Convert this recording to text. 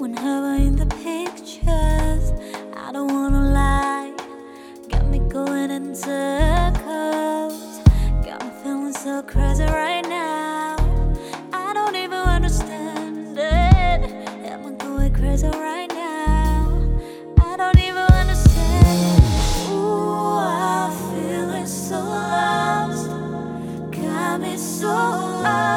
when her in the pictures. I don't wanna lie, got me going in circles. Got me feeling so crazy right now. I don't even understand it. Am I going crazy right now? I don't even understand it. Ooh, I'm feeling so lost. Got me so lost.